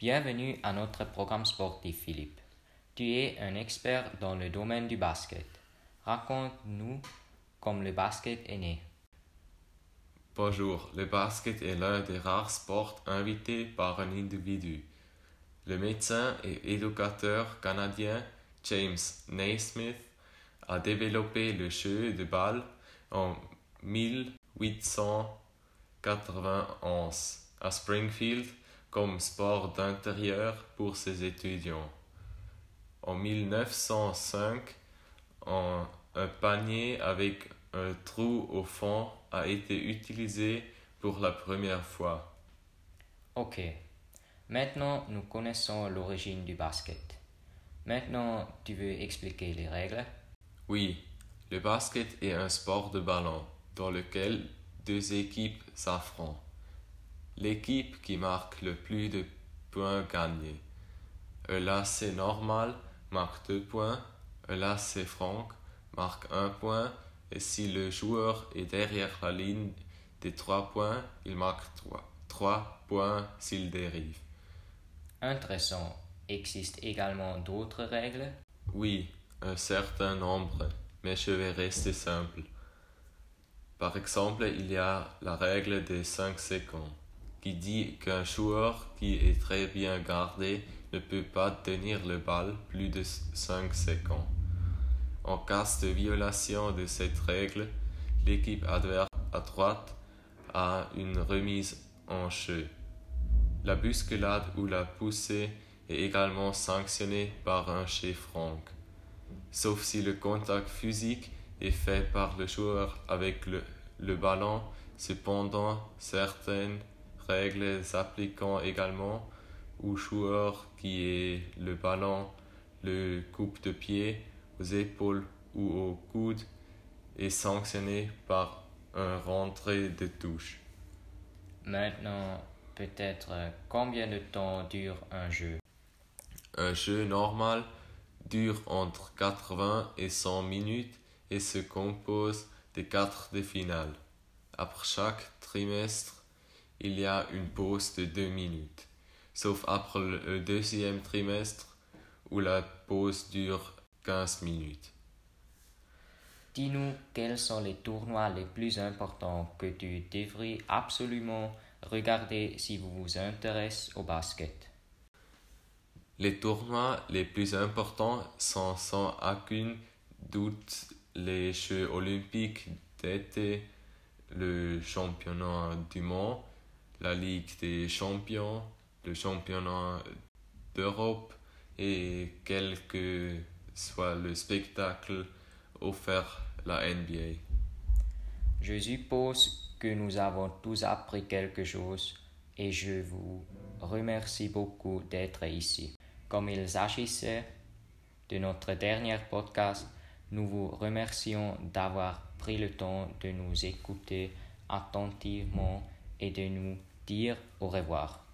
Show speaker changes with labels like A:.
A: Bienvenue à notre programme sportif, Philippe. Tu es un expert dans le domaine du basket. Raconte-nous comment le basket est né.
B: Bonjour, le basket est l'un des rares sports invités par un individu. Le médecin et éducateur canadien James Naismith a développé le jeu de balle en 1891 à Springfield comme sport d'intérieur pour ses étudiants. En 1905, un, un panier avec un trou au fond a été utilisé pour la première fois.
A: Ok. Maintenant, nous connaissons l'origine du basket. Maintenant, tu veux expliquer les règles?
B: Oui, le basket est un sport de ballon dans lequel deux équipes s'affrontent. L'équipe qui marque le plus de points gagne. Un lacet normal marque deux points, un lacet franc marque un point et si le joueur est derrière la ligne des trois points, il marque trois, trois points s'il dérive.
A: Intéressant. Existe également d'autres règles?
B: Oui, un certain nombre, mais je vais rester simple. Par exemple, il y a la règle des 5 secondes, qui dit qu'un joueur qui est très bien gardé ne peut pas tenir le bal plus de 5 secondes. En cas de violation de cette règle, l'équipe adverse à droite a une remise en jeu. La bousculade ou la poussée est également sanctionnée par un chef franc, sauf si le contact physique est fait par le joueur avec le ballon. Cependant, certaines règles s'appliquent également au joueur qui est le ballon, le coupe de pied, aux épaules ou au coude est sanctionné par un rentrée de touche.
A: Maintenant, peut-être euh, combien de temps dure un jeu?
B: Un jeu normal dure entre 80 et 100 minutes et se compose des quarts de finale. Après chaque trimestre, il y a une pause de 2 minutes, sauf après le deuxième trimestre où la pause dure 15 minutes.
A: Dis-nous quels sont les tournois les plus importants que tu devrais absolument regarder si vous vous intéressez au basket?
B: Les tournois les plus importants sont sans aucun doute les Jeux olympiques d'été, le championnat du monde, la Ligue des champions, le championnat d'Europe et quel que soit le spectacle offert la NBA.
A: Je suppose que nous avons tous appris quelque chose et je vous remercie beaucoup d'être ici. Comme il s'agissait de notre dernier podcast, nous vous remercions d'avoir pris le temps de nous écouter attentivement et de nous dire au revoir.